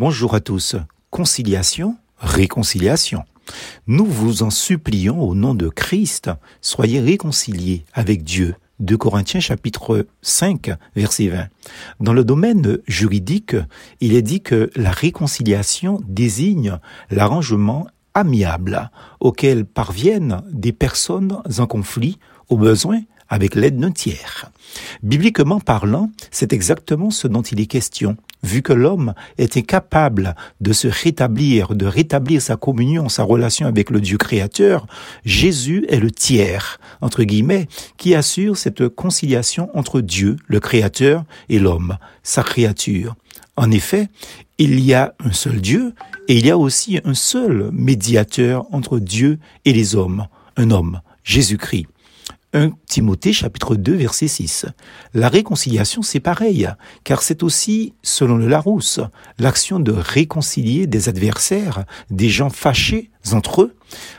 Bonjour à tous. Conciliation, réconciliation. Nous vous en supplions au nom de Christ, soyez réconciliés avec Dieu. 2 Corinthiens chapitre 5 verset 20. Dans le domaine juridique, il est dit que la réconciliation désigne l'arrangement amiable auquel parviennent des personnes en conflit au besoin avec l'aide d'un tiers. Bibliquement parlant, c'est exactement ce dont il est question vu que l'homme est incapable de se rétablir, de rétablir sa communion, sa relation avec le Dieu créateur, Jésus est le tiers, entre guillemets, qui assure cette conciliation entre Dieu, le créateur, et l'homme, sa créature. En effet, il y a un seul Dieu et il y a aussi un seul médiateur entre Dieu et les hommes, un homme, Jésus-Christ. 1 Timothée chapitre 2 verset 6. La réconciliation c'est pareil, car c'est aussi, selon le Larousse, l'action de réconcilier des adversaires, des gens fâchés entre eux,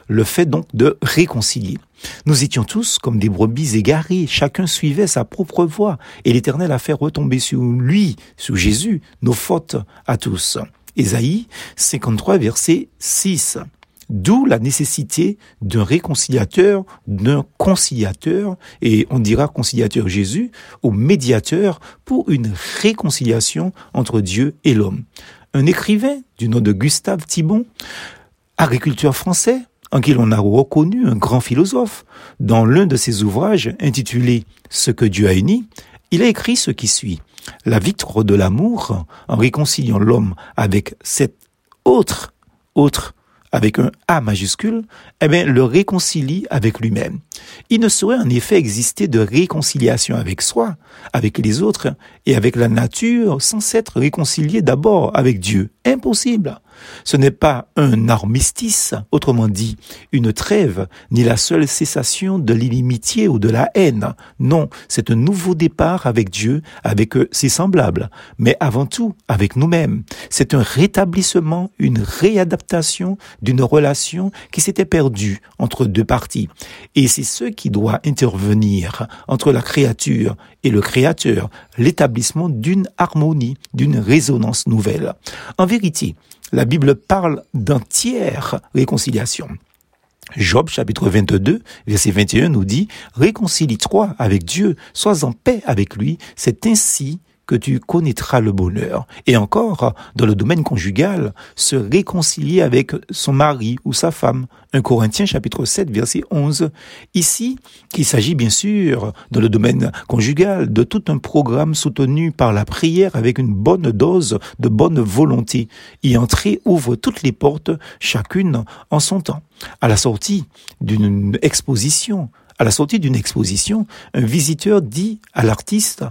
le fait donc de réconcilier. Nous étions tous comme des brebis égarées, chacun suivait sa propre voie, et l'Éternel a fait retomber sur lui, sur Jésus, nos fautes à tous. Ésaïe 53 verset 6. D'où la nécessité d'un réconciliateur, d'un conciliateur, et on dira conciliateur Jésus, au médiateur pour une réconciliation entre Dieu et l'homme. Un écrivain du nom de Gustave Thibon, agriculteur français, en qui l'on a reconnu un grand philosophe, dans l'un de ses ouvrages intitulé Ce que Dieu a uni, il a écrit ce qui suit. La victoire de l'amour, en réconciliant l'homme avec cet autre, autre avec un A majuscule, eh bien, le réconcilie avec lui-même. Il ne saurait en effet exister de réconciliation avec soi, avec les autres et avec la nature sans s'être réconcilié d'abord avec Dieu. Impossible. Ce n'est pas un armistice, autrement dit, une trêve, ni la seule cessation de l'inimitié ou de la haine. Non, c'est un nouveau départ avec Dieu, avec ses semblables, mais avant tout avec nous-mêmes. C'est un rétablissement, une réadaptation d'une relation qui s'était perdue entre deux parties. Et c'est ce qui doit intervenir entre la créature et le créateur, l'établissement d'une harmonie, d'une résonance nouvelle. En vérité, la Bible parle d'entière réconciliation. Job chapitre 22 verset 21 nous dit Réconcilie-toi avec Dieu, sois en paix avec lui, c'est ainsi que tu connaîtras le bonheur. Et encore, dans le domaine conjugal, se réconcilier avec son mari ou sa femme. 1 Corinthiens chapitre 7 verset 11. Ici, il s'agit bien sûr, dans le domaine conjugal, de tout un programme soutenu par la prière avec une bonne dose de bonne volonté. Y entrer ouvre toutes les portes, chacune en son temps. À la sortie d'une exposition, à la sortie d'une exposition, un visiteur dit à l'artiste,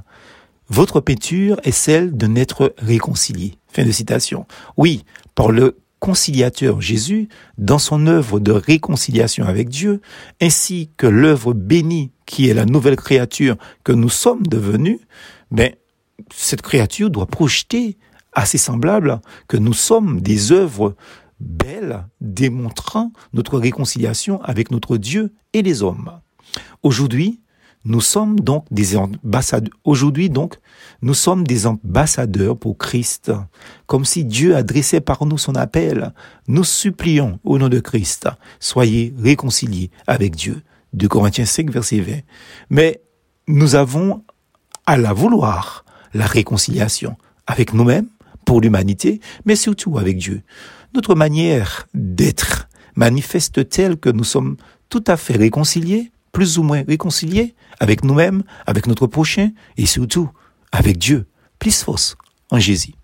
votre peinture est celle de n'être réconcilié. Fin de citation. Oui, par le conciliateur Jésus, dans son œuvre de réconciliation avec Dieu, ainsi que l'œuvre bénie qui est la nouvelle créature que nous sommes devenus, ben, cette créature doit projeter à ses semblables que nous sommes des œuvres belles démontrant notre réconciliation avec notre Dieu et les hommes. Aujourd'hui, nous sommes donc des ambassadeurs. Aujourd'hui, donc, nous sommes des ambassadeurs pour Christ. Comme si Dieu adressait par nous son appel. Nous supplions au nom de Christ, soyez réconciliés avec Dieu. De Corinthiens 5, verset 20. Mais nous avons à la vouloir la réconciliation avec nous-mêmes, pour l'humanité, mais surtout avec Dieu. Notre manière d'être manifeste-t-elle que nous sommes tout à fait réconciliés plus ou moins réconciliés avec nous-mêmes, avec notre prochain et surtout avec Dieu. Plus force en Jésus.